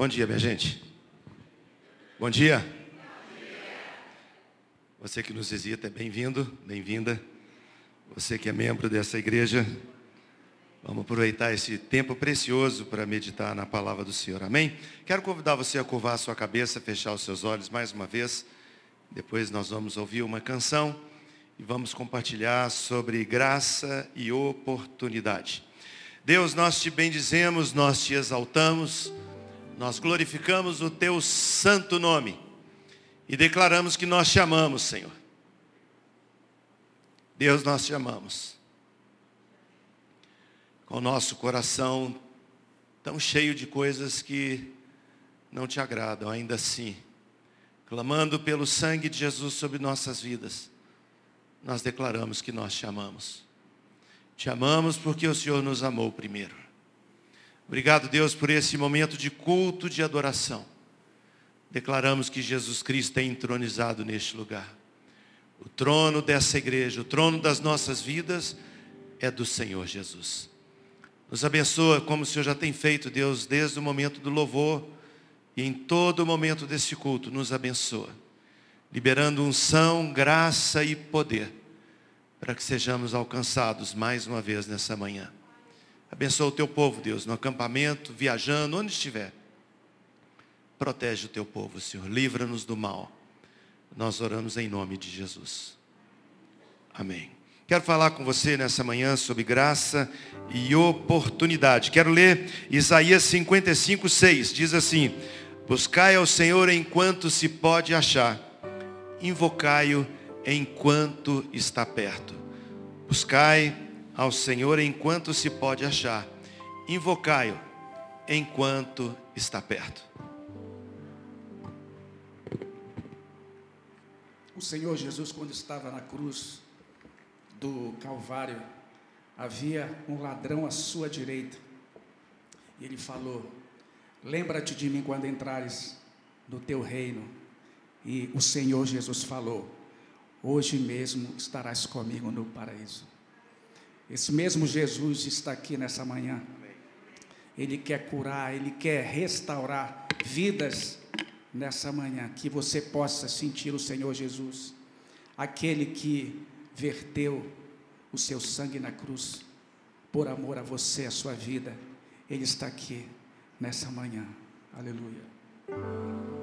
Bom dia, minha gente. Bom dia. Você que nos visita é bem-vindo, bem-vinda. Você que é membro dessa igreja, vamos aproveitar esse tempo precioso para meditar na palavra do Senhor. Amém? Quero convidar você a curvar a sua cabeça, fechar os seus olhos mais uma vez. Depois nós vamos ouvir uma canção e vamos compartilhar sobre graça e oportunidade. Deus, nós te bendizemos, nós te exaltamos nós glorificamos o teu santo nome e declaramos que nós te amamos, Senhor. Deus, nós te amamos. Com o nosso coração tão cheio de coisas que não te agradam, ainda assim, clamando pelo sangue de Jesus sobre nossas vidas, nós declaramos que nós te amamos. Te amamos porque o Senhor nos amou primeiro. Obrigado, Deus, por esse momento de culto de adoração. Declaramos que Jesus Cristo é entronizado neste lugar. O trono dessa igreja, o trono das nossas vidas é do Senhor Jesus. Nos abençoa como o Senhor já tem feito, Deus, desde o momento do louvor e em todo o momento desse culto, nos abençoa. Liberando unção, graça e poder para que sejamos alcançados mais uma vez nessa manhã. Abençoa o teu povo, Deus, no acampamento, viajando, onde estiver. Protege o teu povo, Senhor. Livra-nos do mal. Nós oramos em nome de Jesus. Amém. Quero falar com você nessa manhã sobre graça e oportunidade. Quero ler Isaías 55, 6. Diz assim: Buscai ao Senhor enquanto se pode achar, invocai-o enquanto está perto. Buscai ao Senhor enquanto se pode achar. Invocai-o enquanto está perto. O Senhor Jesus, quando estava na cruz do Calvário, havia um ladrão à sua direita. E ele falou: Lembra-te de mim quando entrares no teu reino. E o Senhor Jesus falou: Hoje mesmo estarás comigo no paraíso. Esse mesmo Jesus está aqui nessa manhã. Ele quer curar, ele quer restaurar vidas nessa manhã. Que você possa sentir o Senhor Jesus, aquele que verteu o seu sangue na cruz por amor a você, a sua vida. Ele está aqui nessa manhã. Aleluia.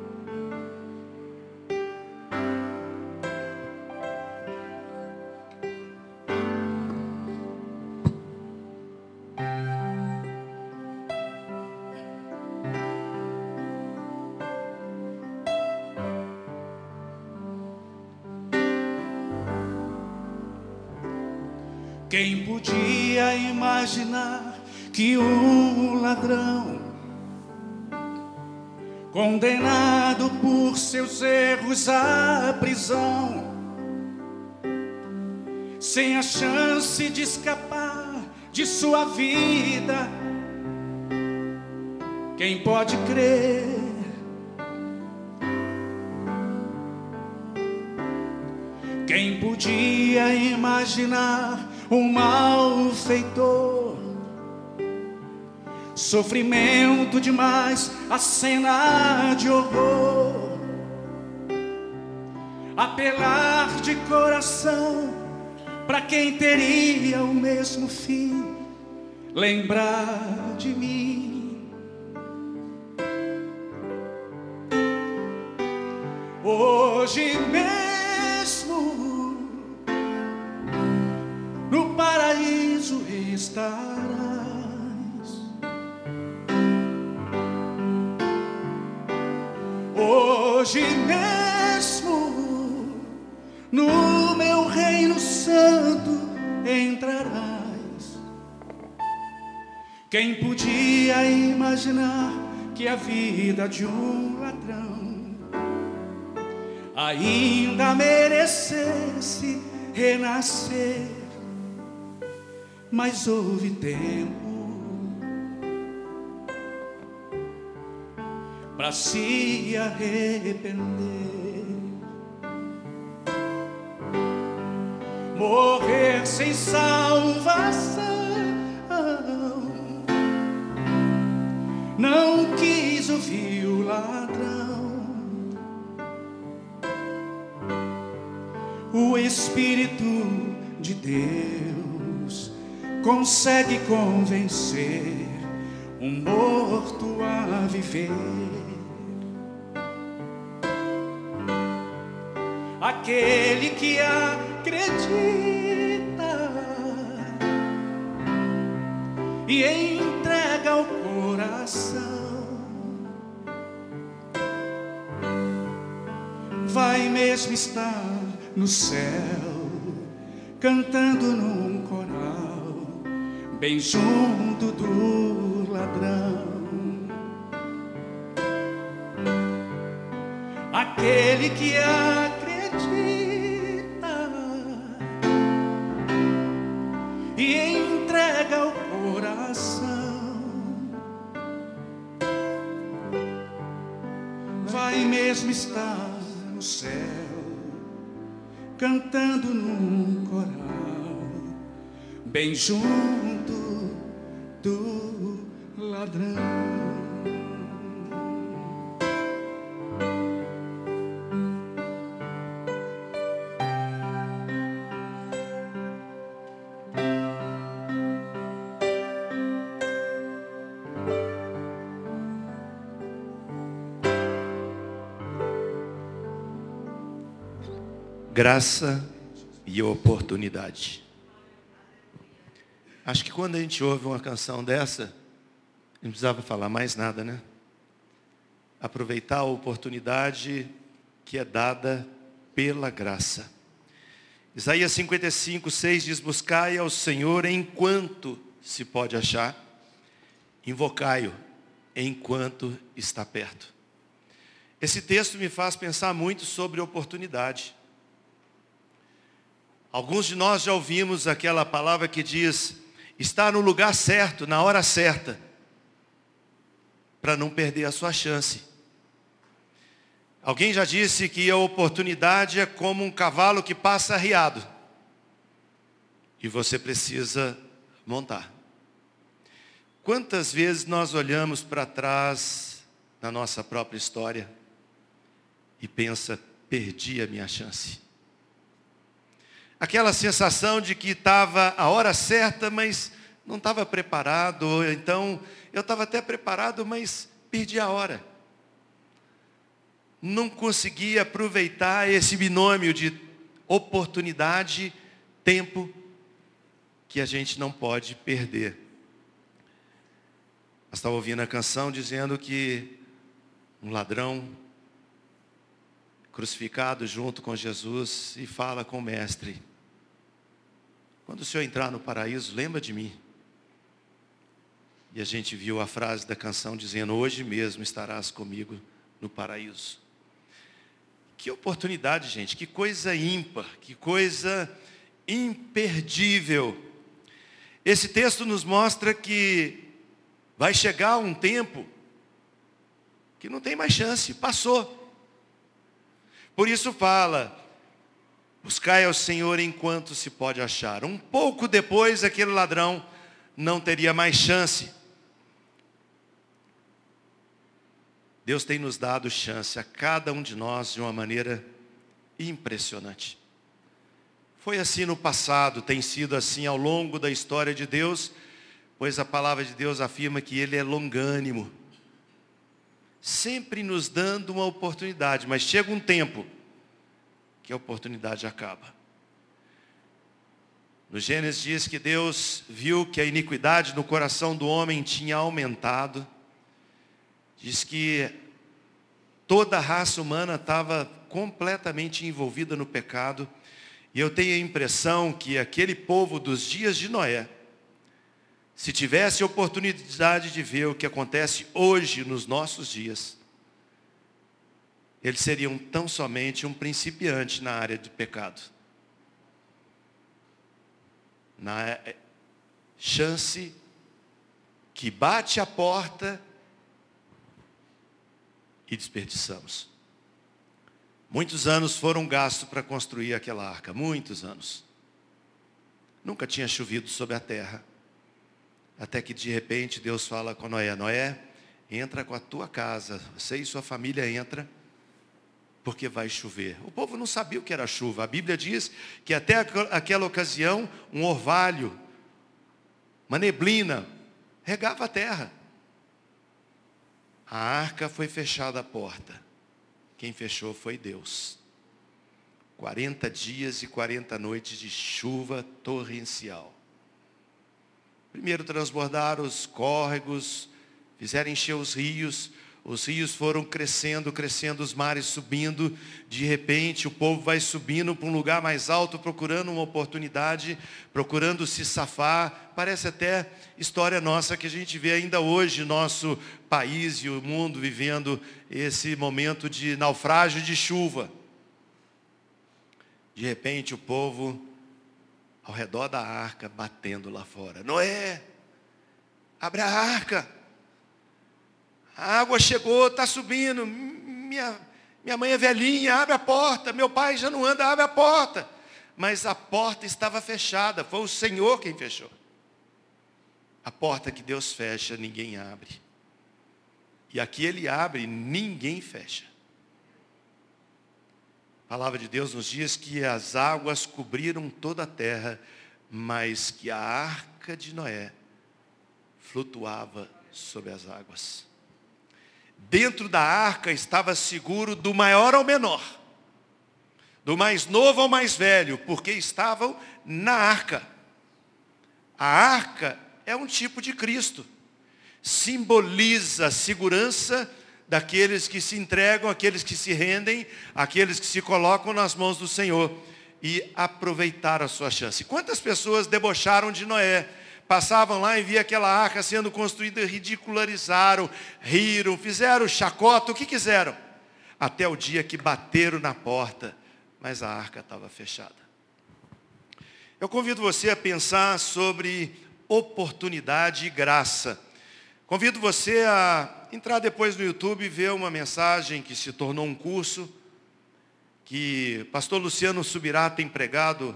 Podia imaginar que um ladrão, condenado por seus erros à prisão, sem a chance de escapar de sua vida, quem pode crer? Quem podia imaginar um malfeitor. Sofrimento demais, a cena de horror. Apelar de coração para quem teria o mesmo fim, lembrar de mim. Hoje mesmo estarás. Hoje mesmo no meu reino santo entrarás. Quem podia imaginar que a vida de um ladrão ainda merecesse renascer? Mas houve tempo para se arrepender. Morrer sem salvação não quis ouvir o ladrão. O Espírito de Deus consegue convencer um morto a viver. Aquele que acredita e entrega o coração. Vai mesmo estar no céu, cantando num bem junto do ladrão. Aquele que acredita e entrega o coração. Vai mesmo estar no céu, cantando num coral, bem junto do ladrão. graça e oportunidade. Acho que quando a gente ouve uma canção dessa, não precisava falar mais nada, né? Aproveitar a oportunidade que é dada pela graça. Isaías 55, 6 diz: Buscai ao Senhor enquanto se pode achar, invocai-o enquanto está perto. Esse texto me faz pensar muito sobre oportunidade. Alguns de nós já ouvimos aquela palavra que diz, estar no lugar certo, na hora certa, para não perder a sua chance. Alguém já disse que a oportunidade é como um cavalo que passa arriado. E você precisa montar. Quantas vezes nós olhamos para trás na nossa própria história e pensa, perdi a minha chance aquela sensação de que estava a hora certa, mas não estava preparado, então eu estava até preparado, mas perdi a hora. Não consegui aproveitar esse binômio de oportunidade, tempo, que a gente não pode perder. Estava ouvindo a canção dizendo que um ladrão crucificado junto com Jesus e fala com o mestre. Quando o Senhor entrar no paraíso, lembra de mim. E a gente viu a frase da canção dizendo: Hoje mesmo estarás comigo no paraíso. Que oportunidade, gente, que coisa ímpar, que coisa imperdível. Esse texto nos mostra que vai chegar um tempo que não tem mais chance, passou. Por isso fala, buscai ao Senhor enquanto se pode achar. Um pouco depois, aquele ladrão não teria mais chance. Deus tem nos dado chance a cada um de nós de uma maneira impressionante. Foi assim no passado, tem sido assim ao longo da história de Deus, pois a palavra de Deus afirma que Ele é longânimo sempre nos dando uma oportunidade, mas chega um tempo que a oportunidade acaba. No Gênesis diz que Deus viu que a iniquidade no coração do homem tinha aumentado. Diz que toda a raça humana estava completamente envolvida no pecado. E eu tenho a impressão que aquele povo dos dias de Noé, se tivesse oportunidade de ver o que acontece hoje nos nossos dias, eles seriam tão somente um principiante na área de pecado. Na é, chance que bate a porta e desperdiçamos. Muitos anos foram gastos para construir aquela arca, muitos anos. Nunca tinha chovido sobre a terra. Até que de repente Deus fala com Noé: Noé, entra com a tua casa, você e sua família entra, porque vai chover. O povo não sabia o que era chuva. A Bíblia diz que até aquela ocasião, um orvalho, uma neblina, regava a terra. A arca foi fechada a porta. Quem fechou foi Deus. 40 dias e 40 noites de chuva torrencial. Primeiro transbordaram os córregos, fizeram encher os rios, os rios foram crescendo, crescendo, os mares subindo. De repente, o povo vai subindo para um lugar mais alto, procurando uma oportunidade, procurando se safar. Parece até história nossa que a gente vê ainda hoje, nosso país e o mundo vivendo esse momento de naufrágio de chuva. De repente, o povo ao redor da arca, batendo lá fora. Noé, abre a arca. A água chegou, está subindo. Minha, minha mãe é velhinha, abre a porta. Meu pai já não anda, abre a porta. Mas a porta estava fechada, foi o Senhor quem fechou. A porta que Deus fecha, ninguém abre. E aqui ele abre, ninguém fecha. A palavra de Deus nos diz que as águas cobriram toda a terra, mas que a arca de Noé flutuava sobre as águas. Dentro da arca estava seguro do maior ao menor, do mais novo ao mais velho, porque estavam na arca. A arca é um tipo de Cristo, simboliza a segurança daqueles que se entregam, aqueles que se rendem, aqueles que se colocam nas mãos do Senhor e aproveitar a sua chance. Quantas pessoas debocharam de Noé? Passavam lá e via aquela arca sendo construída, ridicularizaram, riram, fizeram chacota, o que quiseram. Até o dia que bateram na porta, mas a arca estava fechada. Eu convido você a pensar sobre oportunidade e graça. Convido você a entrar depois no YouTube e ver uma mensagem que se tornou um curso, que pastor Luciano Subirá tem pregado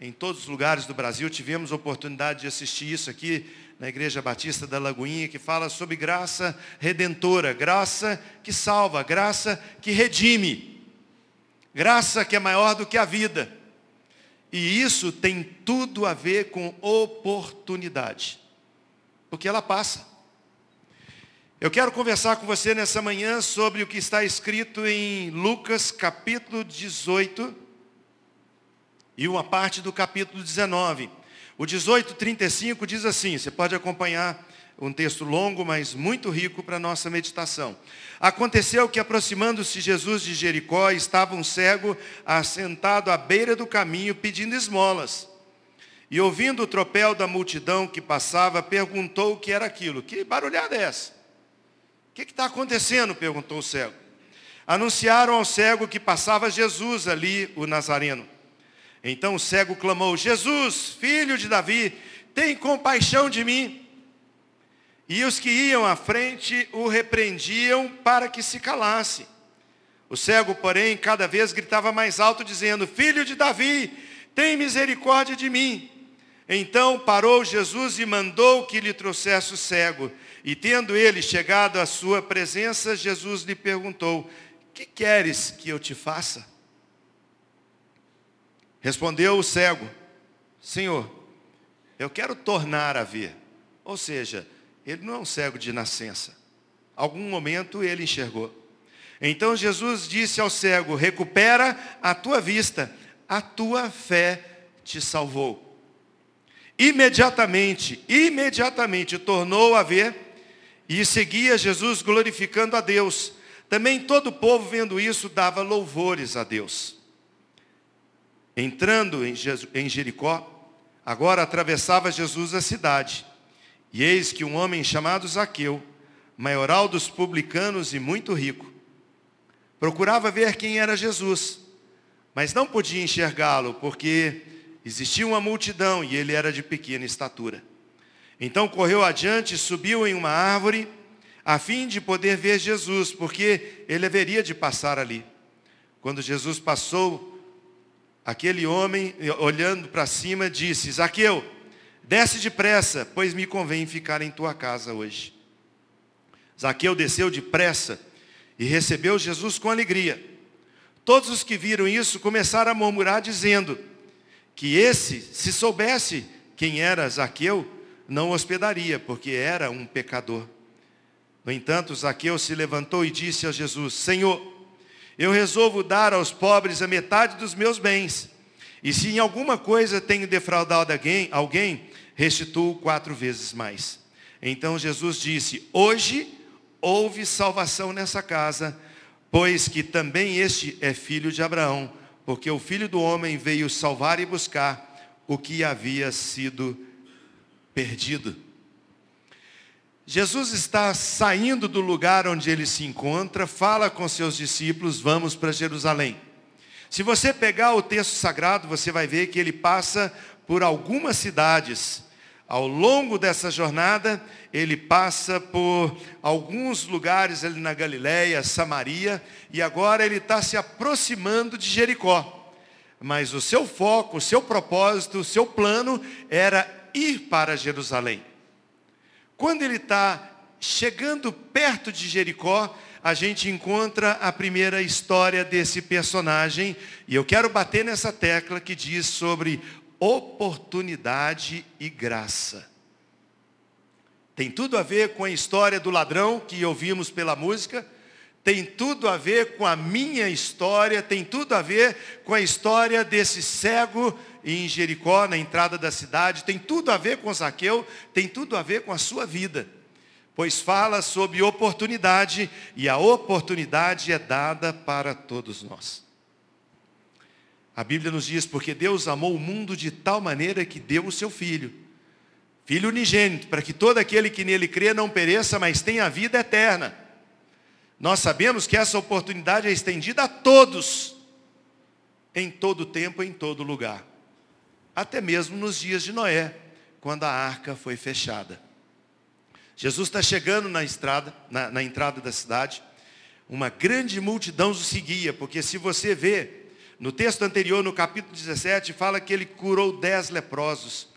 em todos os lugares do Brasil. Tivemos a oportunidade de assistir isso aqui na Igreja Batista da Lagoinha, que fala sobre graça redentora, graça que salva, graça que redime, graça que é maior do que a vida. E isso tem tudo a ver com oportunidade, porque ela passa. Eu quero conversar com você nessa manhã sobre o que está escrito em Lucas capítulo 18 e uma parte do capítulo 19. O 18:35 diz assim, você pode acompanhar um texto longo, mas muito rico para nossa meditação. Aconteceu que aproximando-se Jesus de Jericó, estava um cego assentado à beira do caminho pedindo esmolas. E ouvindo o tropel da multidão que passava, perguntou o que era aquilo. Que barulhada é essa? Que está acontecendo? perguntou o cego. Anunciaram ao cego que passava Jesus ali, o Nazareno. Então o cego clamou: Jesus, filho de Davi, tem compaixão de mim. E os que iam à frente o repreendiam para que se calasse. O cego, porém, cada vez gritava mais alto, dizendo: Filho de Davi, tem misericórdia de mim. Então parou Jesus e mandou que lhe trouxesse o cego. E tendo ele chegado à sua presença, Jesus lhe perguntou: Que queres que eu te faça? Respondeu o cego: Senhor, eu quero tornar a ver. Ou seja, ele não é um cego de nascença. Algum momento ele enxergou. Então Jesus disse ao cego: Recupera a tua vista, a tua fé te salvou. Imediatamente, imediatamente tornou a ver e seguia Jesus glorificando a Deus. Também todo o povo, vendo isso, dava louvores a Deus. Entrando em Jericó, agora atravessava Jesus a cidade. E eis que um homem chamado Zaqueu, maioral dos publicanos e muito rico, procurava ver quem era Jesus, mas não podia enxergá-lo, porque existia uma multidão e ele era de pequena estatura. Então correu adiante, subiu em uma árvore, a fim de poder ver Jesus, porque ele haveria de passar ali. Quando Jesus passou, aquele homem, olhando para cima, disse: Zaqueu, desce depressa, pois me convém ficar em tua casa hoje. Zaqueu desceu depressa e recebeu Jesus com alegria. Todos os que viram isso começaram a murmurar, dizendo que esse, se soubesse quem era Zaqueu, não hospedaria, porque era um pecador. No entanto, Zaqueu se levantou e disse a Jesus: Senhor, eu resolvo dar aos pobres a metade dos meus bens. E se em alguma coisa tenho defraudado alguém, alguém restituo quatro vezes mais. Então Jesus disse: Hoje houve salvação nessa casa, pois que também este é filho de Abraão, porque o filho do homem veio salvar e buscar o que havia sido perdido. Jesus está saindo do lugar onde ele se encontra, fala com seus discípulos, vamos para Jerusalém. Se você pegar o texto sagrado, você vai ver que ele passa por algumas cidades. Ao longo dessa jornada, ele passa por alguns lugares ali na Galiléia, Samaria, e agora ele está se aproximando de Jericó. Mas o seu foco, o seu propósito, o seu plano era ir para Jerusalém. Quando ele está chegando perto de Jericó, a gente encontra a primeira história desse personagem, e eu quero bater nessa tecla que diz sobre oportunidade e graça. Tem tudo a ver com a história do ladrão que ouvimos pela música, tem tudo a ver com a minha história, tem tudo a ver com a história desse cego em Jericó, na entrada da cidade, tem tudo a ver com Zaqueu, tem tudo a ver com a sua vida. Pois fala sobre oportunidade e a oportunidade é dada para todos nós. A Bíblia nos diz, porque Deus amou o mundo de tal maneira que deu o seu Filho, Filho unigênito, para que todo aquele que nele crê não pereça, mas tenha a vida eterna. Nós sabemos que essa oportunidade é estendida a todos, em todo tempo, em todo lugar. Até mesmo nos dias de Noé, quando a arca foi fechada. Jesus está chegando na estrada, na, na entrada da cidade, uma grande multidão o seguia, porque se você vê, no texto anterior, no capítulo 17, fala que ele curou dez leprosos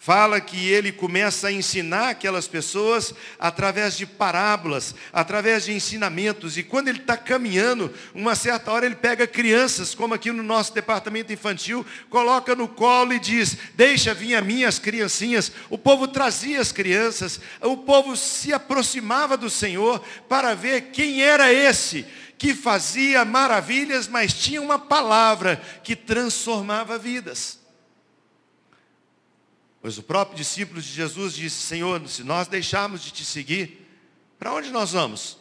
fala que ele começa a ensinar aquelas pessoas através de parábolas, através de ensinamentos. E quando ele está caminhando, uma certa hora ele pega crianças, como aqui no nosso departamento infantil, coloca no colo e diz: Deixa vir a mim as criancinhas. O povo trazia as crianças, o povo se aproximava do Senhor para ver quem era esse que fazia maravilhas, mas tinha uma palavra que transformava vidas. Pois o próprio discípulo de Jesus disse: Senhor, se nós deixarmos de te seguir, para onde nós vamos?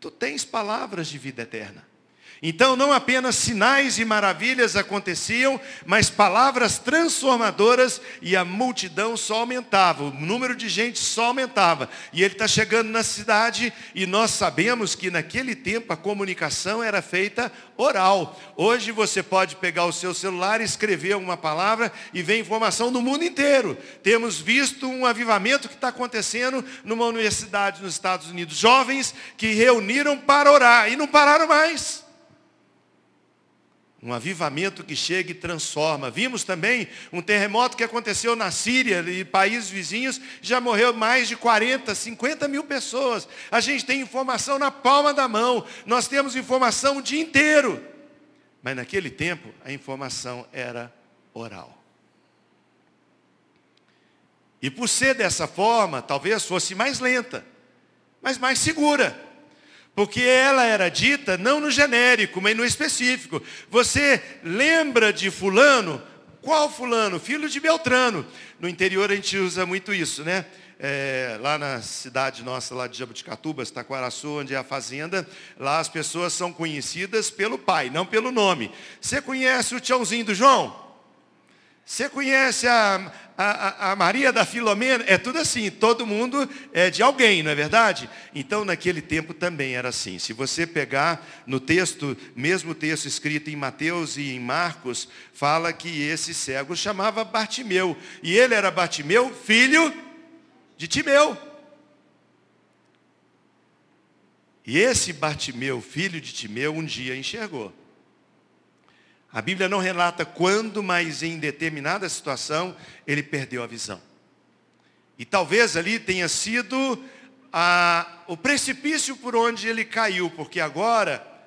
Tu tens palavras de vida eterna. Então, não apenas sinais e maravilhas aconteciam, mas palavras transformadoras e a multidão só aumentava, o número de gente só aumentava. E ele está chegando na cidade e nós sabemos que naquele tempo a comunicação era feita oral. Hoje você pode pegar o seu celular, escrever uma palavra e ver informação do mundo inteiro. Temos visto um avivamento que está acontecendo numa universidade nos Estados Unidos. Jovens que reuniram para orar e não pararam mais. Um avivamento que chega e transforma. Vimos também um terremoto que aconteceu na Síria e países vizinhos, já morreu mais de 40, 50 mil pessoas. A gente tem informação na palma da mão, nós temos informação o dia inteiro. Mas naquele tempo a informação era oral. E por ser dessa forma, talvez fosse mais lenta, mas mais segura. Porque ela era dita não no genérico, mas no específico. Você lembra de fulano? Qual fulano? Filho de Beltrano. No interior a gente usa muito isso, né? É, lá na cidade nossa, lá de Jabuticatubas, Taquaraçu, onde é a fazenda, lá as pessoas são conhecidas pelo pai, não pelo nome. Você conhece o tchãozinho do João? Você conhece a, a, a, Maria da Filomena? É tudo assim, todo mundo é de alguém, não é verdade? Então, naquele tempo também era assim. Se você pegar no texto, mesmo texto escrito em Mateus e em Marcos, fala que esse cego chamava Bartimeu. E ele era Bartimeu, filho de Timeu. E esse Bartimeu, filho de Timeu, um dia enxergou. A Bíblia não relata quando, mas em determinada situação ele perdeu a visão. E talvez ali tenha sido a, o precipício por onde ele caiu, porque agora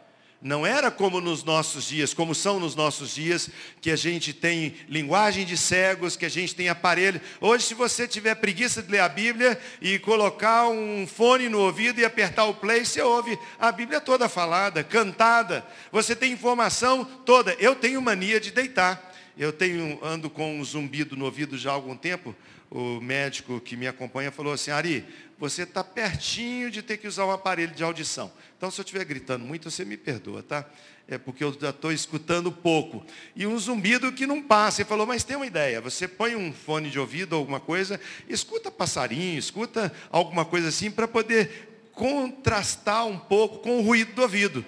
não era como nos nossos dias, como são nos nossos dias, que a gente tem linguagem de cegos, que a gente tem aparelho. Hoje, se você tiver preguiça de ler a Bíblia e colocar um fone no ouvido e apertar o play, você ouve a Bíblia toda falada, cantada. Você tem informação toda. Eu tenho mania de deitar. Eu tenho, ando com um zumbido no ouvido já há algum tempo. O médico que me acompanha falou assim, Ari, você está pertinho de ter que usar um aparelho de audição. Então, se eu estiver gritando muito, você me perdoa, tá? É porque eu já estou escutando pouco. E um zumbido que não passa. Ele falou, mas tem uma ideia. Você põe um fone de ouvido ou alguma coisa, escuta passarinho, escuta alguma coisa assim, para poder contrastar um pouco com o ruído do ouvido.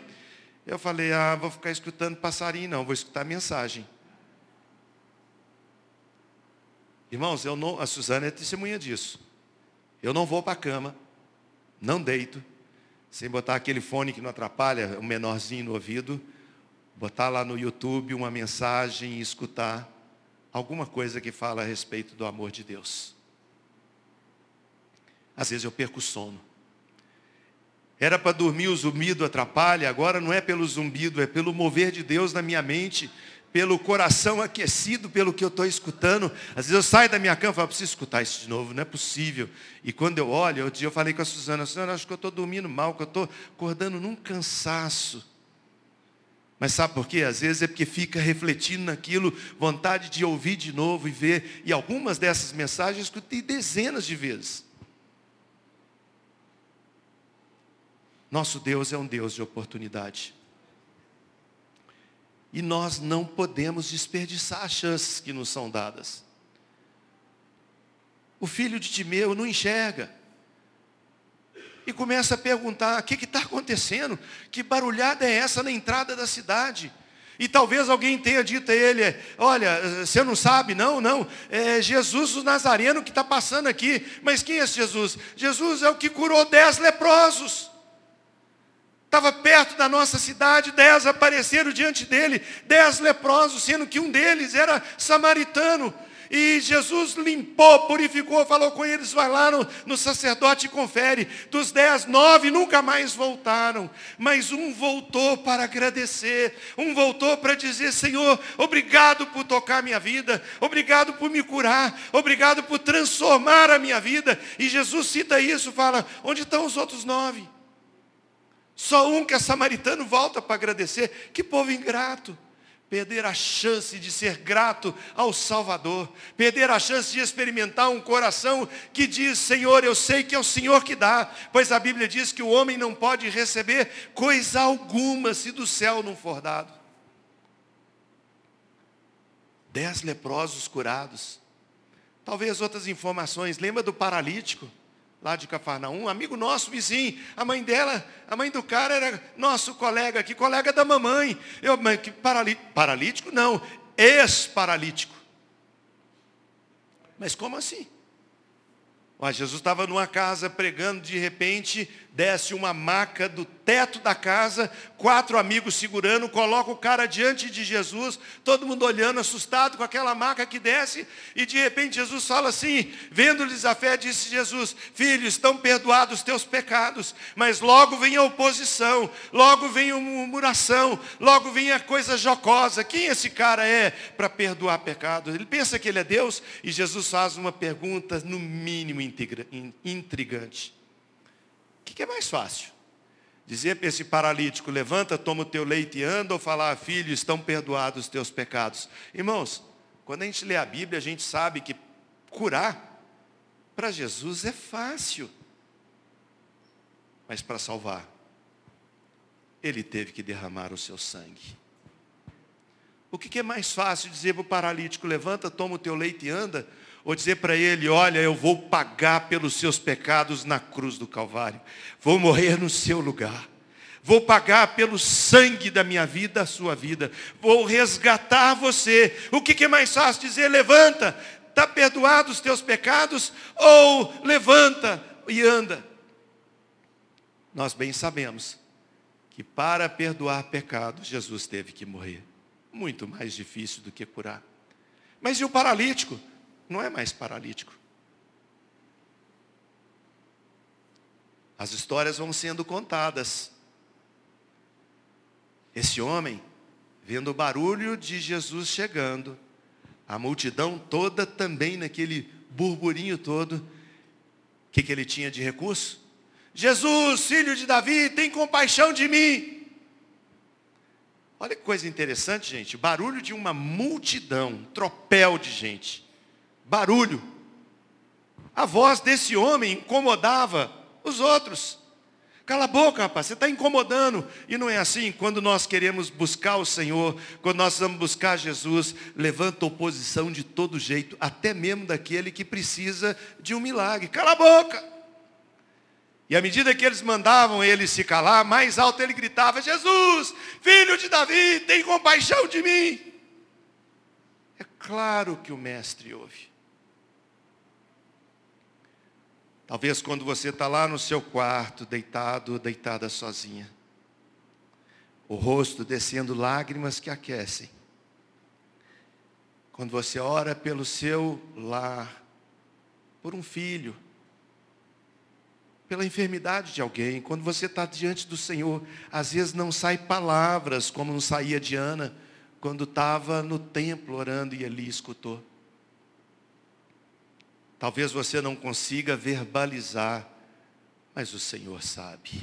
Eu falei, ah, vou ficar escutando passarinho, não, vou escutar mensagem. Irmãos, eu não, a Suzana é testemunha disso. Eu não vou para a cama, não deito, sem botar aquele fone que não atrapalha, um menorzinho no ouvido, botar lá no YouTube uma mensagem e escutar alguma coisa que fala a respeito do amor de Deus. Às vezes eu perco o sono. Era para dormir, o zumbido atrapalha, agora não é pelo zumbido, é pelo mover de Deus na minha mente pelo coração aquecido pelo que eu estou escutando. Às vezes eu saio da minha cama e falo, preciso escutar isso de novo, não é possível. E quando eu olho, outro dia eu falei com a Suzana, Suzana, acho que eu estou dormindo mal, que eu estou acordando num cansaço. Mas sabe por quê? Às vezes é porque fica refletindo naquilo, vontade de ouvir de novo e ver. E algumas dessas mensagens eu escutei dezenas de vezes. Nosso Deus é um Deus de oportunidade. E nós não podemos desperdiçar as chances que nos são dadas. O filho de Timeu não enxerga. E começa a perguntar: o que está acontecendo? Que barulhada é essa na entrada da cidade? E talvez alguém tenha dito a ele: Olha, você não sabe, não, não, é Jesus o Nazareno que está passando aqui. Mas quem é esse Jesus? Jesus é o que curou dez leprosos. Estava perto da nossa cidade, dez apareceram diante dele, dez leprosos, sendo que um deles era samaritano. E Jesus limpou, purificou, falou com eles, vai lá no, no sacerdote e confere. Dos dez, nove nunca mais voltaram. Mas um voltou para agradecer. Um voltou para dizer, Senhor, obrigado por tocar minha vida. Obrigado por me curar. Obrigado por transformar a minha vida. E Jesus cita isso, fala, onde estão os outros nove? Só um que é samaritano volta para agradecer. Que povo ingrato. Perder a chance de ser grato ao Salvador. Perder a chance de experimentar um coração que diz: Senhor, eu sei que é o Senhor que dá. Pois a Bíblia diz que o homem não pode receber coisa alguma se do céu não for dado. Dez leprosos curados. Talvez outras informações. Lembra do paralítico? Lá de Cafarnaum, um amigo nosso, vizinho. A mãe dela, a mãe do cara era nosso colega aqui, colega da mamãe. Eu, que paralítico, paralítico? Não, ex-paralítico. Mas como assim? Mas Jesus estava numa casa pregando, de repente desce uma maca do teto da casa, quatro amigos segurando, coloca o cara diante de Jesus, todo mundo olhando, assustado com aquela maca que desce, e de repente Jesus fala assim, vendo-lhes a fé, disse Jesus, filho, estão perdoados os teus pecados, mas logo vem a oposição, logo vem a murmuração, logo vem a coisa jocosa, quem esse cara é para perdoar pecados? Ele pensa que ele é Deus, e Jesus faz uma pergunta, no mínimo intrigante. O que é mais fácil? Dizer para esse paralítico, levanta, toma o teu leite e anda, ou falar, filho, estão perdoados os teus pecados. Irmãos, quando a gente lê a Bíblia, a gente sabe que curar para Jesus é fácil. Mas para salvar, ele teve que derramar o seu sangue. O que é mais fácil dizer para o paralítico, levanta, toma o teu leite e anda, ou dizer para ele: Olha, eu vou pagar pelos seus pecados na cruz do Calvário, vou morrer no seu lugar, vou pagar pelo sangue da minha vida, a sua vida, vou resgatar você. O que é mais fácil dizer? Levanta, está perdoado os teus pecados, ou levanta e anda. Nós bem sabemos que para perdoar pecados, Jesus teve que morrer. Muito mais difícil do que curar. Mas e o paralítico? Não é mais paralítico. As histórias vão sendo contadas. Esse homem, vendo o barulho de Jesus chegando, a multidão toda também naquele burburinho todo, o que, que ele tinha de recurso? Jesus, filho de Davi, tem compaixão de mim. Olha que coisa interessante, gente. Barulho de uma multidão, um tropel de gente. Barulho. A voz desse homem incomodava os outros. Cala a boca, rapaz, você está incomodando. E não é assim, quando nós queremos buscar o Senhor, quando nós vamos buscar Jesus, levanta oposição de todo jeito, até mesmo daquele que precisa de um milagre. Cala a boca! E à medida que eles mandavam ele se calar, mais alto ele gritava: Jesus, filho de Davi, tem compaixão de mim. É claro que o mestre ouve. Talvez quando você está lá no seu quarto, deitado, deitada sozinha, o rosto descendo lágrimas que aquecem. Quando você ora pelo seu lar, por um filho, pela enfermidade de alguém, quando você está diante do Senhor, às vezes não sai palavras como não saía de Ana, quando estava no templo orando e ali escutou. Talvez você não consiga verbalizar, mas o Senhor sabe.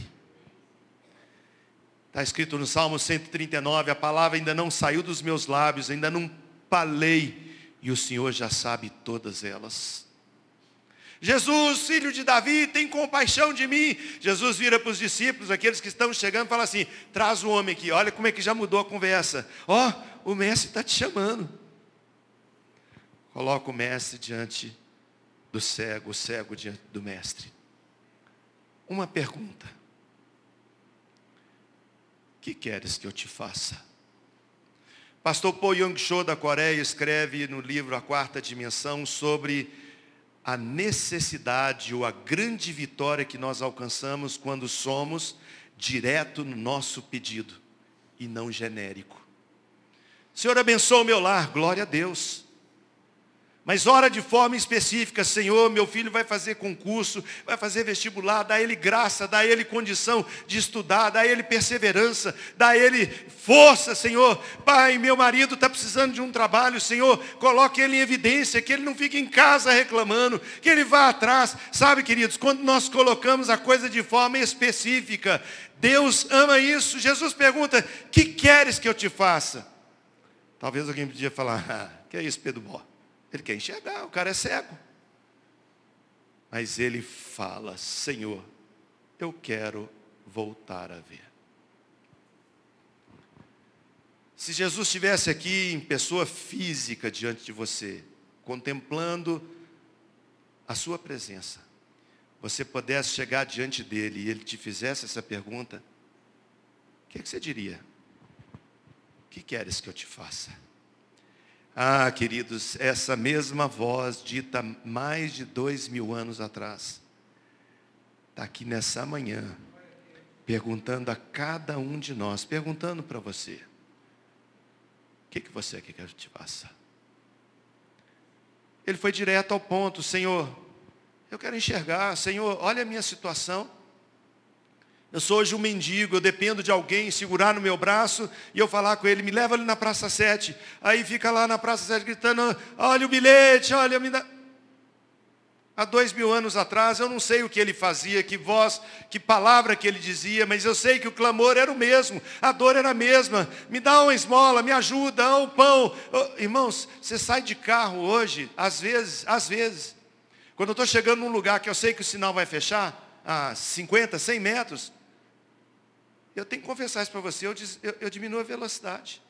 Está escrito no Salmo 139, a palavra ainda não saiu dos meus lábios, ainda não falei, e o Senhor já sabe todas elas. Jesus, filho de Davi, tem compaixão de mim. Jesus vira para os discípulos, aqueles que estão chegando, e fala assim: traz o homem aqui, olha como é que já mudou a conversa. Ó, oh, o mestre está te chamando. Coloca o mestre diante do cego, o cego diante do mestre. Uma pergunta. O que queres que eu te faça? Pastor Po Young Cho da Coreia escreve no livro A Quarta Dimensão sobre a necessidade ou a grande vitória que nós alcançamos quando somos direto no nosso pedido e não genérico. Senhor abençoa o meu lar, glória a Deus. Mas ora de forma específica, Senhor, meu filho vai fazer concurso, vai fazer vestibular, dá ele graça, dá ele condição de estudar, dá ele perseverança, dá ele força, Senhor. Pai, meu marido está precisando de um trabalho, Senhor, coloque ele em evidência, que ele não fique em casa reclamando, que ele vá atrás. Sabe, queridos, quando nós colocamos a coisa de forma específica, Deus ama isso. Jesus pergunta: que queres que eu te faça? Talvez alguém podia falar, ah, que é isso, Pedro Bó? Ele quer enxergar, o cara é cego. Mas ele fala: Senhor, eu quero voltar a ver. Se Jesus estivesse aqui em pessoa física diante de você, contemplando a sua presença, você pudesse chegar diante dele e ele te fizesse essa pergunta, o que, é que você diria? O que queres que eu te faça? Ah, queridos, essa mesma voz dita mais de dois mil anos atrás, está aqui nessa manhã, perguntando a cada um de nós, perguntando para você, o que, que você quer que eu te faça? Ele foi direto ao ponto, Senhor, eu quero enxergar, Senhor, olha a minha situação. Eu sou hoje um mendigo, eu dependo de alguém segurar no meu braço e eu falar com ele, me leva ali na Praça 7. Aí fica lá na Praça 7 gritando, olha o bilhete, olha, me dá. Há dois mil anos atrás, eu não sei o que ele fazia, que voz, que palavra que ele dizia, mas eu sei que o clamor era o mesmo, a dor era a mesma. Me dá uma esmola, me ajuda, dá um pão. Oh, irmãos, você sai de carro hoje, às vezes, às vezes, quando eu estou chegando num lugar que eu sei que o sinal vai fechar, a 50, 100 metros, eu tenho que confessar isso para você, eu, eu, eu diminuo a velocidade.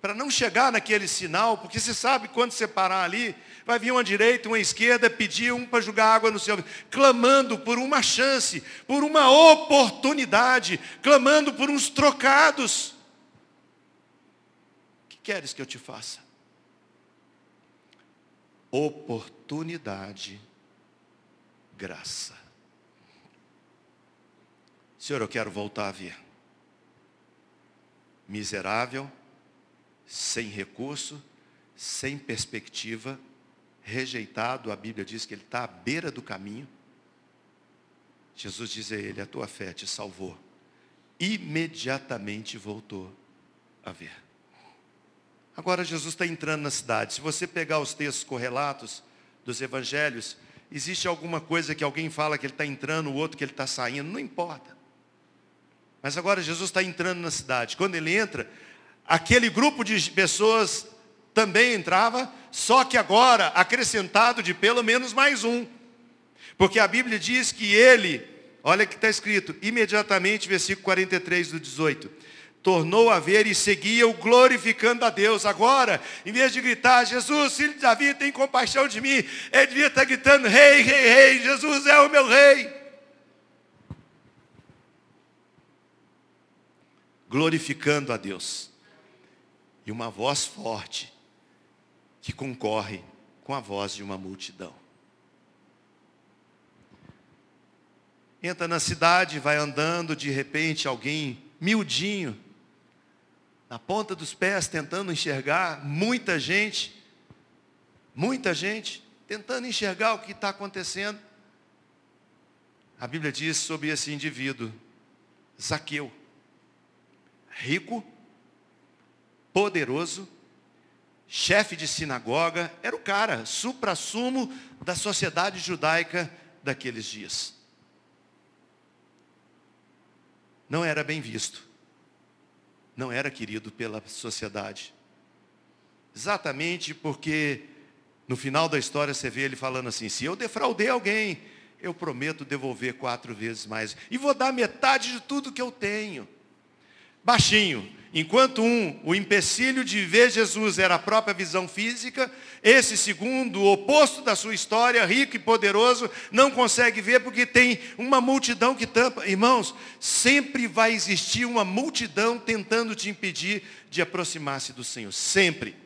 Para não chegar naquele sinal, porque você sabe quando você parar ali, vai vir uma direita, uma esquerda, pedir um para jogar água no seu, clamando por uma chance, por uma oportunidade, clamando por uns trocados. O que queres que eu te faça? Oportunidade, graça. Senhor, eu quero voltar a ver. Miserável, sem recurso, sem perspectiva, rejeitado, a Bíblia diz que ele está à beira do caminho. Jesus diz a ele: A tua fé te salvou. Imediatamente voltou a ver. Agora Jesus está entrando na cidade. Se você pegar os textos correlatos dos evangelhos, existe alguma coisa que alguém fala que ele está entrando, o outro que ele está saindo, não importa. Mas agora Jesus está entrando na cidade. Quando ele entra, aquele grupo de pessoas também entrava, só que agora acrescentado de pelo menos mais um. Porque a Bíblia diz que ele, olha que está escrito, imediatamente, versículo 43 do 18 tornou a ver e seguia-o glorificando a Deus. Agora, em vez de gritar, Jesus, filho de Davi, tem compaixão de mim, ele devia estar gritando, rei, rei, rei, Jesus é o meu rei. Glorificando a Deus. E uma voz forte que concorre com a voz de uma multidão. Entra na cidade, vai andando, de repente alguém miudinho, na ponta dos pés, tentando enxergar, muita gente, muita gente, tentando enxergar o que está acontecendo. A Bíblia diz sobre esse indivíduo, Zaqueu, rico, poderoso, chefe de sinagoga, era o cara, supra-sumo da sociedade judaica daqueles dias. Não era bem visto não era querido pela sociedade. Exatamente porque no final da história você vê ele falando assim: se eu defraudei alguém, eu prometo devolver quatro vezes mais. E vou dar metade de tudo que eu tenho. Baixinho, Enquanto um, o empecilho de ver Jesus era a própria visão física, esse segundo, o oposto da sua história, rico e poderoso, não consegue ver porque tem uma multidão que tampa. Irmãos, sempre vai existir uma multidão tentando te impedir de aproximar-se do Senhor. Sempre.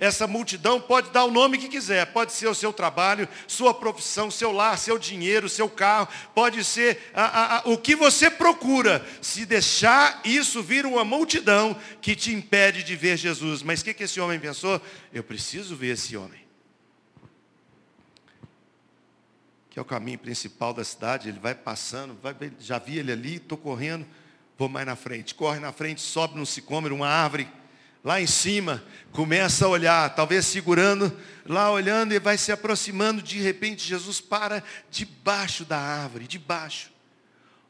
Essa multidão pode dar o nome que quiser, pode ser o seu trabalho, sua profissão, seu lar, seu dinheiro, seu carro, pode ser a, a, a, o que você procura. Se deixar isso vir uma multidão que te impede de ver Jesus. Mas o que, que esse homem pensou? Eu preciso ver esse homem. Que é o caminho principal da cidade, ele vai passando, vai, já vi ele ali, estou correndo, vou mais na frente. Corre na frente, sobe no sicômero, uma árvore lá em cima, começa a olhar, talvez segurando, lá olhando e vai se aproximando, de repente Jesus para debaixo da árvore, debaixo.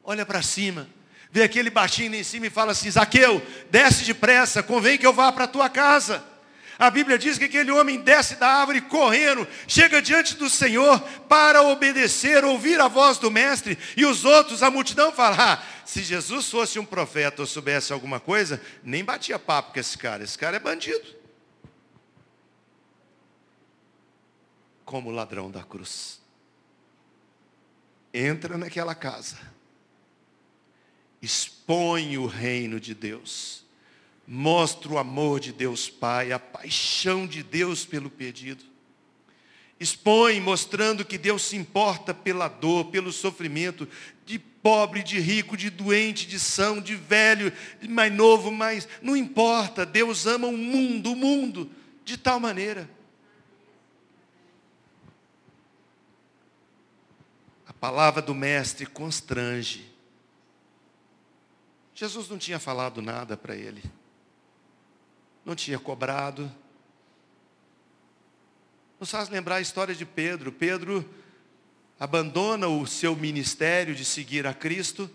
Olha para cima, vê aquele baixinho em cima e fala assim: Zaqueu, desce depressa, convém que eu vá para a tua casa. A Bíblia diz que aquele homem desce da árvore correndo, chega diante do Senhor para obedecer, ouvir a voz do Mestre, e os outros, a multidão, fala: ah, se Jesus fosse um profeta ou soubesse alguma coisa, nem batia papo com esse cara, esse cara é bandido. Como ladrão da cruz. Entra naquela casa, expõe o reino de Deus mostra o amor de Deus Pai, a paixão de Deus pelo pedido. Expõe mostrando que Deus se importa pela dor, pelo sofrimento de pobre, de rico, de doente, de são, de velho, de mais novo, mas não importa, Deus ama o mundo, o mundo, de tal maneira. A palavra do mestre constrange. Jesus não tinha falado nada para ele não tinha cobrado. Nos faz lembrar a história de Pedro. Pedro abandona o seu ministério de seguir a Cristo,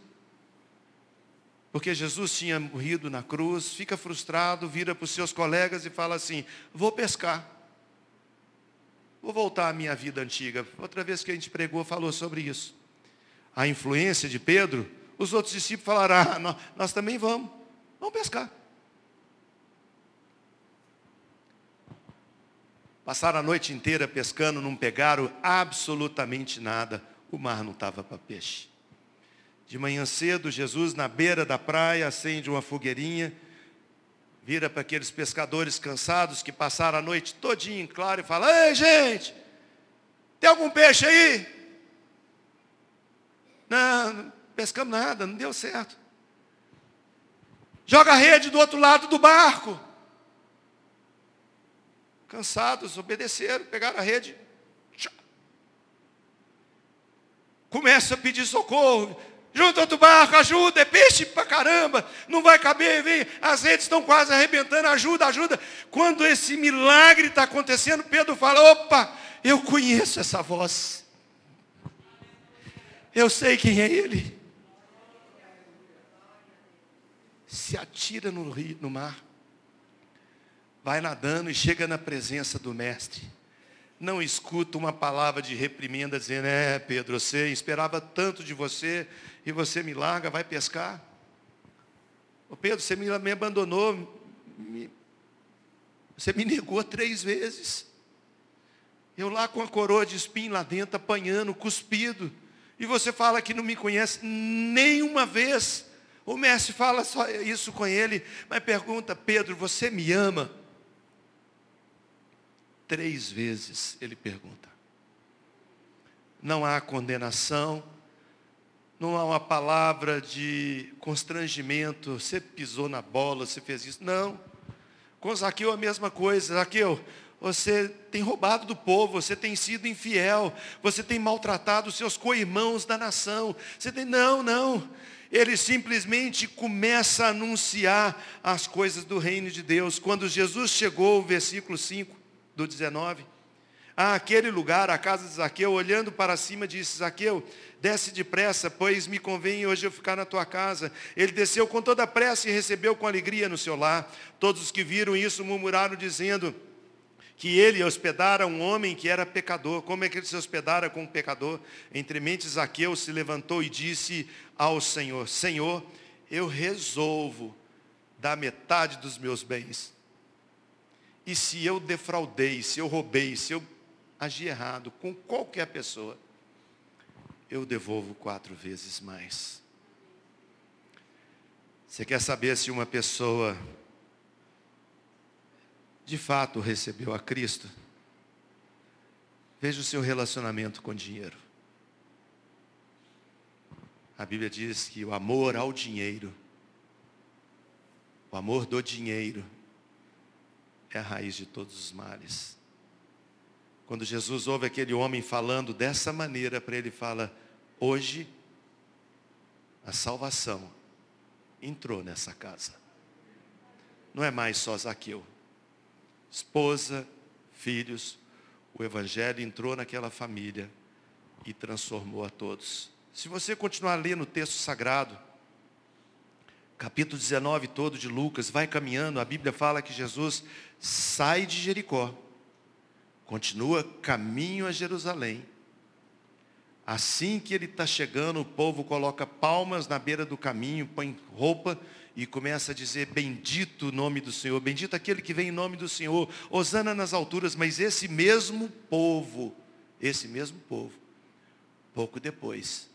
porque Jesus tinha morrido na cruz, fica frustrado, vira para os seus colegas e fala assim: Vou pescar. Vou voltar à minha vida antiga. Outra vez que a gente pregou, falou sobre isso. A influência de Pedro, os outros discípulos falaram: ah, nós, nós também vamos, vamos pescar. Passaram a noite inteira pescando, não pegaram absolutamente nada. O mar não estava para peixe. De manhã cedo, Jesus, na beira da praia, acende uma fogueirinha, vira para aqueles pescadores cansados que passaram a noite todinha em claro e fala: Ei, gente, tem algum peixe aí? Não, não pescamos nada, não deu certo. Joga a rede do outro lado do barco. Cansados, obedeceram, pegaram a rede. começa a pedir socorro. Junta outro barco, ajuda, é peixe pra caramba, não vai caber, vem, as redes estão quase arrebentando, ajuda, ajuda. Quando esse milagre está acontecendo, Pedro fala: opa, eu conheço essa voz. Eu sei quem é ele. Se atira no rio, no mar. Vai nadando e chega na presença do mestre. Não escuta uma palavra de reprimenda dizendo, é Pedro, você esperava tanto de você e você me larga, vai pescar. Ô Pedro, você me, me abandonou, me, você me negou três vezes. Eu lá com a coroa de espinho lá dentro, apanhando, cuspido. E você fala que não me conhece nenhuma vez. O mestre fala só isso com ele, mas pergunta, Pedro, você me ama? Três vezes ele pergunta. Não há condenação, não há uma palavra de constrangimento, você pisou na bola, você fez isso. Não. Com Zaqueu a mesma coisa. Zaqueu, você tem roubado do povo, você tem sido infiel, você tem maltratado os seus co-irmãos da nação. Você tem, não, não. Ele simplesmente começa a anunciar as coisas do reino de Deus. Quando Jesus chegou, versículo 5 do 19, àquele lugar, a casa de Zaqueu, olhando para cima, disse, Zaqueu, desce depressa, pois me convém hoje eu ficar na tua casa. Ele desceu com toda a pressa e recebeu com alegria no seu lar. Todos os que viram isso murmuraram, dizendo, que ele hospedara um homem que era pecador. Como é que ele se hospedara com um pecador? Entre mentes Zaqueu se levantou e disse ao Senhor, Senhor, eu resolvo dar metade dos meus bens. E se eu defraudei, se eu roubei, se eu agi errado com qualquer pessoa, eu devolvo quatro vezes mais. Você quer saber se uma pessoa de fato recebeu a Cristo, veja o seu relacionamento com dinheiro. A Bíblia diz que o amor ao dinheiro, o amor do dinheiro, é a raiz de todos os males. Quando Jesus ouve aquele homem falando dessa maneira para ele, fala: Hoje a salvação entrou nessa casa. Não é mais só Zaqueu esposa, filhos, o Evangelho entrou naquela família e transformou a todos. Se você continuar lendo o texto sagrado, capítulo 19 todo de Lucas, vai caminhando, a Bíblia fala que Jesus sai de Jericó, continua caminho a Jerusalém. Assim que ele está chegando, o povo coloca palmas na beira do caminho, põe roupa e começa a dizer: Bendito o nome do Senhor, bendito aquele que vem em nome do Senhor, Osana nas alturas. Mas esse mesmo povo, esse mesmo povo, pouco depois,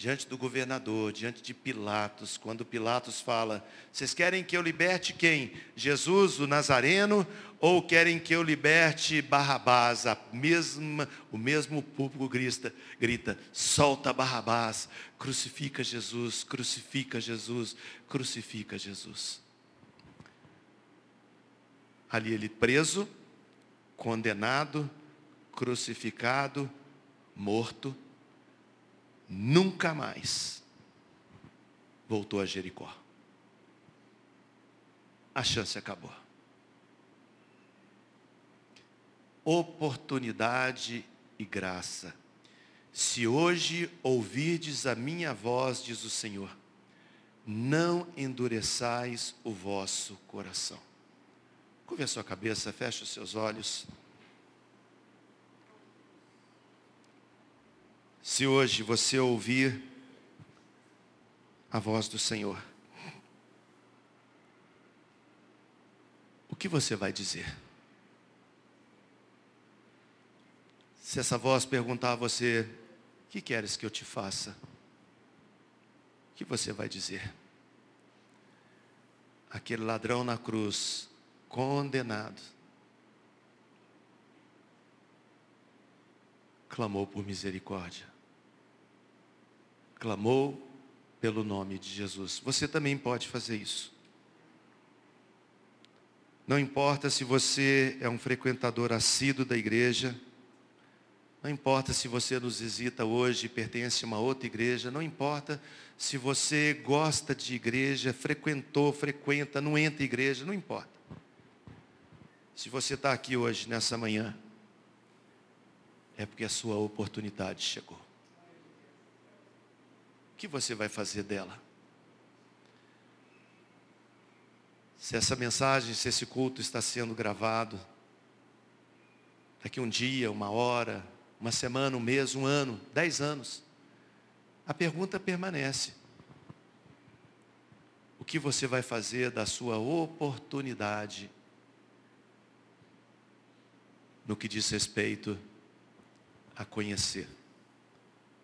diante do governador, diante de Pilatos, quando Pilatos fala: Vocês querem que eu liberte quem? Jesus, o Nazareno, ou querem que eu liberte Barrabás? A mesma, o mesmo público grita, grita: solta Barrabás, crucifica Jesus, crucifica Jesus, crucifica Jesus. Ali ele preso, condenado, crucificado, morto, nunca mais voltou a Jericó. A chance acabou. oportunidade e graça. Se hoje ouvirdes a minha voz, diz o Senhor, não endureçais o vosso coração. Curve a sua cabeça, feche os seus olhos. Se hoje você ouvir a voz do Senhor, o que você vai dizer? Se essa voz perguntar a você, o que queres que eu te faça? O que você vai dizer? Aquele ladrão na cruz, condenado, clamou por misericórdia. Clamou pelo nome de Jesus. Você também pode fazer isso. Não importa se você é um frequentador assíduo da igreja, Não importa se você nos visita hoje e pertence a uma outra igreja, não importa se você gosta de igreja, frequentou, frequenta, não entra em igreja, não importa. Se você está aqui hoje, nessa manhã, é porque a sua oportunidade chegou. Que você vai fazer dela? Se essa mensagem, se esse culto está sendo gravado, daqui um dia, uma hora, uma semana, um mês, um ano, dez anos, a pergunta permanece. O que você vai fazer da sua oportunidade no que diz respeito a conhecer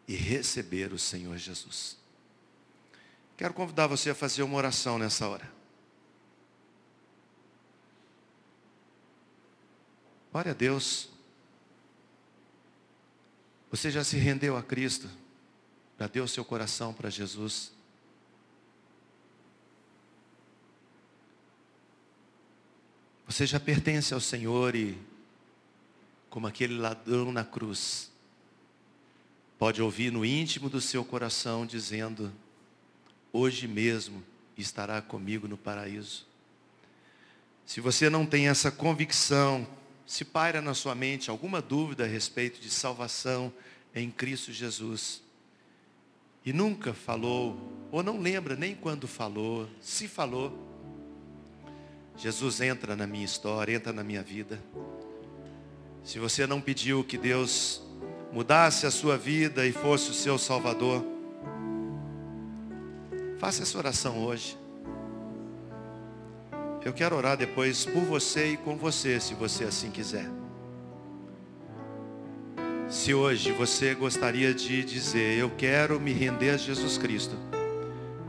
e receber o Senhor Jesus? Quero convidar você a fazer uma oração nessa hora. Glória a Deus. Você já se rendeu a Cristo? Já deu seu coração para Jesus? Você já pertence ao Senhor e, como aquele ladrão na cruz, pode ouvir no íntimo do seu coração dizendo: Hoje mesmo estará comigo no paraíso. Se você não tem essa convicção, se paira na sua mente alguma dúvida a respeito de salvação em Cristo Jesus, e nunca falou, ou não lembra nem quando falou, se falou, Jesus entra na minha história, entra na minha vida. Se você não pediu que Deus mudasse a sua vida e fosse o seu Salvador, faça essa oração hoje. Eu quero orar depois por você e com você, se você assim quiser. Se hoje você gostaria de dizer, eu quero me render a Jesus Cristo,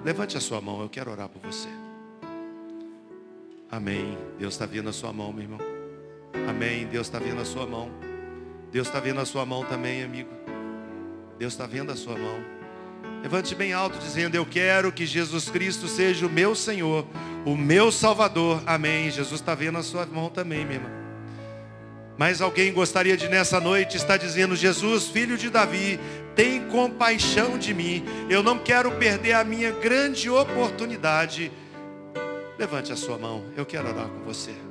levante a sua mão, eu quero orar por você. Amém. Deus está vendo a sua mão, meu irmão. Amém. Deus está vendo a sua mão. Deus está vendo a sua mão também, amigo. Deus está vendo a sua mão. Levante bem alto, dizendo: Eu quero que Jesus Cristo seja o meu Senhor, o meu Salvador. Amém. Jesus está vendo a sua mão também, minha irmã. Mas alguém gostaria de nessa noite estar dizendo: Jesus, filho de Davi, tem compaixão de mim. Eu não quero perder a minha grande oportunidade. Levante a sua mão, eu quero orar com você.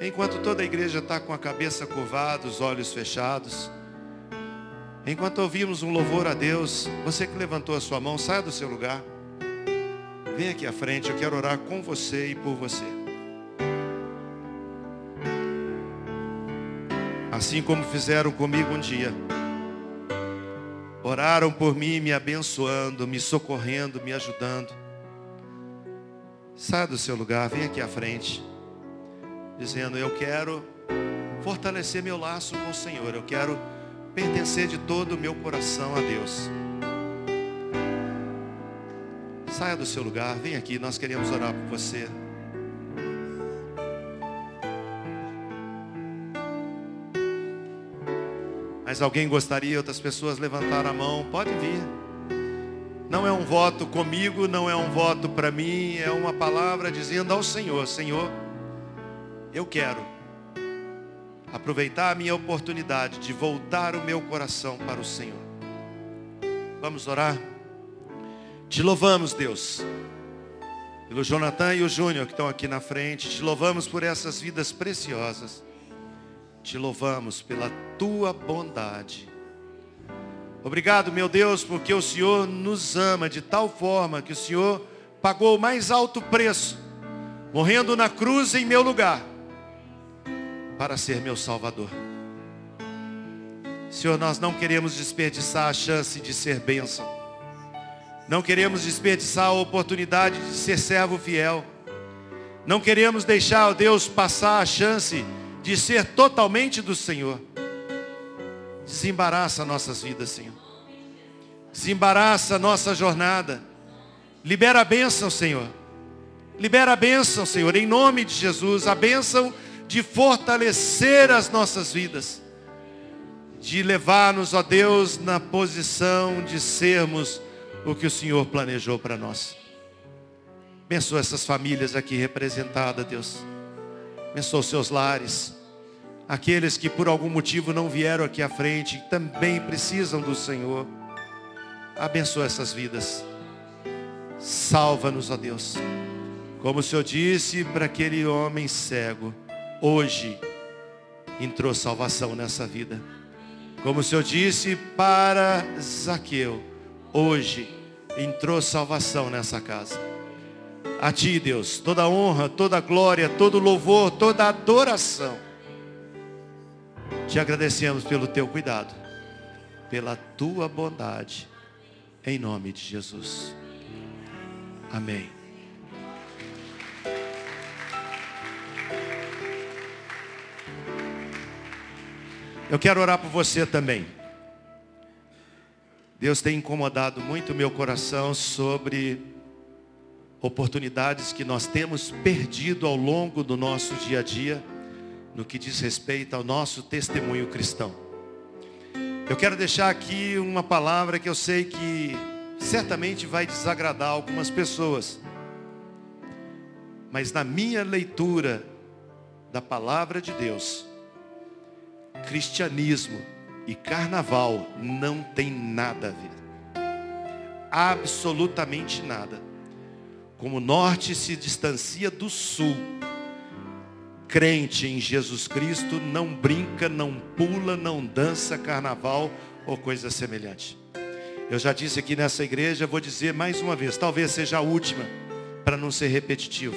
Enquanto toda a igreja está com a cabeça curvada, os olhos fechados. Enquanto ouvimos um louvor a Deus, você que levantou a sua mão, saia do seu lugar. Vem aqui à frente, eu quero orar com você e por você. Assim como fizeram comigo um dia. Oraram por mim, me abençoando, me socorrendo, me ajudando. Saia do seu lugar, vem aqui à frente. Dizendo, eu quero fortalecer meu laço com o Senhor. Eu quero pertencer de todo o meu coração a Deus. Saia do seu lugar, vem aqui, nós queremos orar por você. Mas alguém gostaria, outras pessoas levantaram a mão, pode vir. Não é um voto comigo, não é um voto para mim, é uma palavra dizendo ao Senhor: Senhor, eu quero aproveitar a minha oportunidade de voltar o meu coração para o Senhor. Vamos orar? Te louvamos, Deus, pelo Jonathan e o Júnior que estão aqui na frente. Te louvamos por essas vidas preciosas. Te louvamos pela tua bondade. Obrigado, meu Deus, porque o Senhor nos ama de tal forma que o Senhor pagou o mais alto preço, morrendo na cruz em meu lugar para ser meu Salvador. Senhor, nós não queremos desperdiçar a chance de ser bênção. Não queremos desperdiçar a oportunidade de ser servo fiel. Não queremos deixar, ó Deus, passar a chance de ser totalmente do Senhor. Desembaraça nossas vidas, Senhor. Desembaraça nossa jornada. Libera a bênção, Senhor. Libera a bênção, Senhor, em nome de Jesus. A bênção de fortalecer as nossas vidas, de levar-nos, ó Deus, na posição de sermos o que o Senhor planejou para nós. Abençoa essas famílias aqui representadas, Deus. Abençoa os seus lares. aqueles que por algum motivo não vieram aqui à frente, também precisam do Senhor. Abençoa essas vidas. Salva-nos, ó Deus. Como o Senhor disse para aquele homem cego, hoje entrou salvação nessa vida. Como o Senhor disse para Zaqueu, hoje entrou salvação nessa casa. A ti, Deus, toda honra, toda glória, todo louvor, toda adoração. Te agradecemos pelo teu cuidado, pela tua bondade, em nome de Jesus. Amém. Eu quero orar por você também. Deus tem incomodado muito o meu coração sobre oportunidades que nós temos perdido ao longo do nosso dia a dia, no que diz respeito ao nosso testemunho cristão. Eu quero deixar aqui uma palavra que eu sei que certamente vai desagradar algumas pessoas. Mas na minha leitura da palavra de Deus, cristianismo e carnaval não tem nada a ver. Absolutamente nada. Como o norte se distancia do sul, crente em Jesus Cristo não brinca, não pula, não dança carnaval ou coisa semelhante. Eu já disse aqui nessa igreja, vou dizer mais uma vez, talvez seja a última, para não ser repetitivo.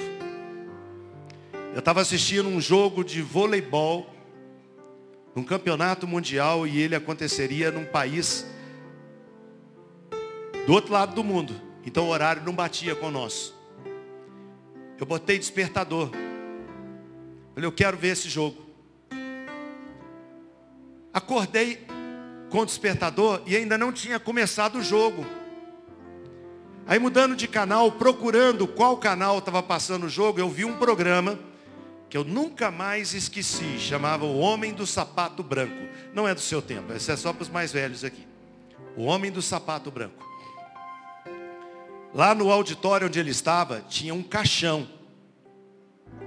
Eu estava assistindo um jogo de voleibol num campeonato mundial e ele aconteceria num país do outro lado do mundo. Então o horário não batia com o nosso. Eu botei despertador. Falei, eu quero ver esse jogo. Acordei com o despertador e ainda não tinha começado o jogo. Aí mudando de canal, procurando qual canal estava passando o jogo, eu vi um programa que eu nunca mais esqueci, chamava O Homem do Sapato Branco. Não é do seu tempo, esse é só para os mais velhos aqui. O Homem do Sapato Branco. Lá no auditório onde ele estava, tinha um caixão.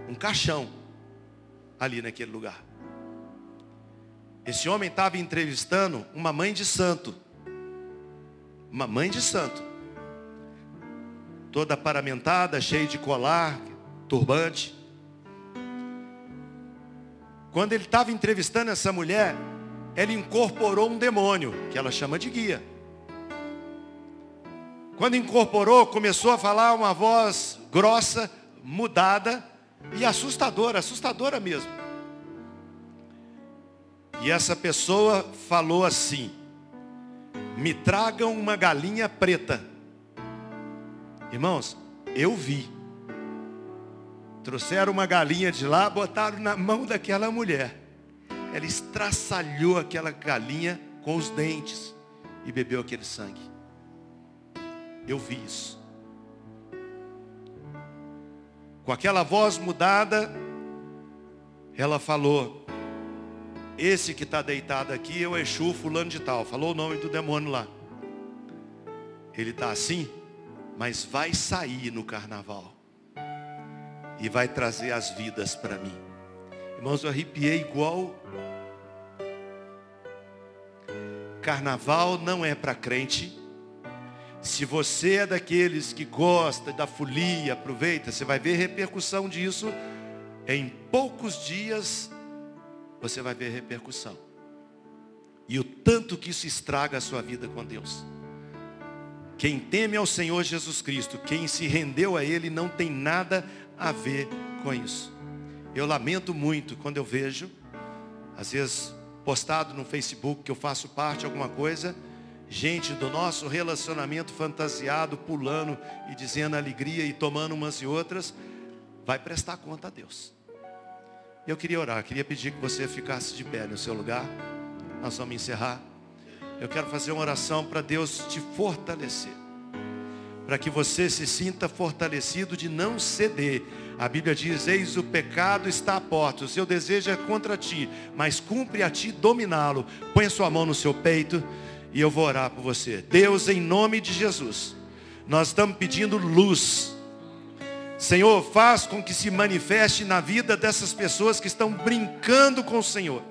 Um caixão ali naquele lugar. Esse homem estava entrevistando uma mãe de santo. Uma mãe de santo. Toda paramentada, cheia de colar, turbante. Quando ele estava entrevistando essa mulher, ele incorporou um demônio, que ela chama de guia. Quando incorporou, começou a falar uma voz grossa, mudada e assustadora, assustadora mesmo. E essa pessoa falou assim: Me tragam uma galinha preta. Irmãos, eu vi. Trouxeram uma galinha de lá, botaram na mão daquela mulher. Ela estraçalhou aquela galinha com os dentes e bebeu aquele sangue. Eu vi isso. Com aquela voz mudada, ela falou: Esse que está deitado aqui é o Exu fulano de tal. Falou o nome do demônio lá. Ele está assim, mas vai sair no carnaval e vai trazer as vidas para mim. Irmãos, eu arrepiei igual. Carnaval não é para crente. Se você é daqueles que gosta da folia, aproveita, você vai ver repercussão disso. Em poucos dias você vai ver repercussão. E o tanto que isso estraga a sua vida com Deus. Quem teme ao Senhor Jesus Cristo, quem se rendeu a Ele, não tem nada a ver com isso. Eu lamento muito quando eu vejo, às vezes postado no Facebook que eu faço parte alguma coisa, gente do nosso relacionamento fantasiado, pulando e dizendo alegria e tomando umas e outras, vai prestar conta a Deus. Eu queria orar, queria pedir que você ficasse de pé no seu lugar. Nós vamos encerrar. Eu quero fazer uma oração para Deus te fortalecer para que você se sinta fortalecido de não ceder. A Bíblia diz: Eis o pecado está à porta, o seu desejo é contra ti, mas cumpre a ti dominá-lo. Põe a sua mão no seu peito e eu vou orar por você. Deus, em nome de Jesus, nós estamos pedindo luz Senhor, faz com que se manifeste na vida dessas pessoas que estão brincando com o Senhor.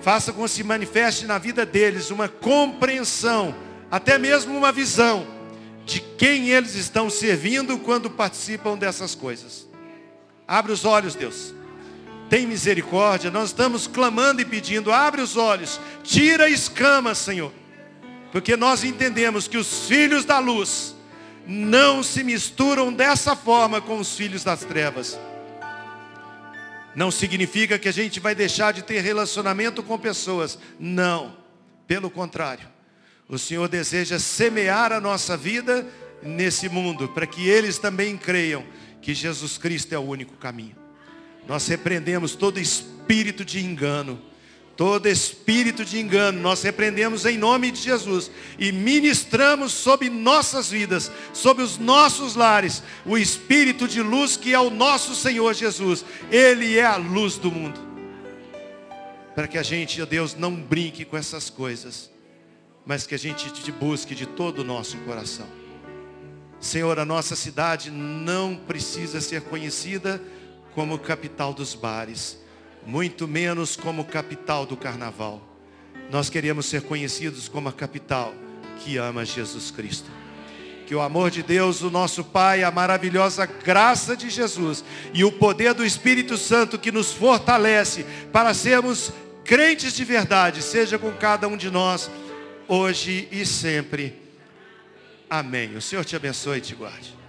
Faça com que se manifeste na vida deles uma compreensão, até mesmo uma visão de quem eles estão servindo quando participam dessas coisas. Abre os olhos, Deus. Tem misericórdia. Nós estamos clamando e pedindo, abre os olhos, tira a escama, Senhor. Porque nós entendemos que os filhos da luz não se misturam dessa forma com os filhos das trevas. Não significa que a gente vai deixar de ter relacionamento com pessoas. Não. Pelo contrário. O Senhor deseja semear a nossa vida nesse mundo, para que eles também creiam que Jesus Cristo é o único caminho. Nós repreendemos todo espírito de engano Todo espírito de engano nós repreendemos em nome de Jesus e ministramos sobre nossas vidas, sobre os nossos lares, o espírito de luz que é o nosso Senhor Jesus. Ele é a luz do mundo. Para que a gente, ó Deus, não brinque com essas coisas, mas que a gente te busque de todo o nosso coração. Senhor, a nossa cidade não precisa ser conhecida como capital dos bares muito menos como capital do carnaval. Nós queremos ser conhecidos como a capital que ama Jesus Cristo. Que o amor de Deus, o nosso Pai, a maravilhosa graça de Jesus e o poder do Espírito Santo que nos fortalece para sermos crentes de verdade, seja com cada um de nós, hoje e sempre. Amém. O Senhor te abençoe e te guarde.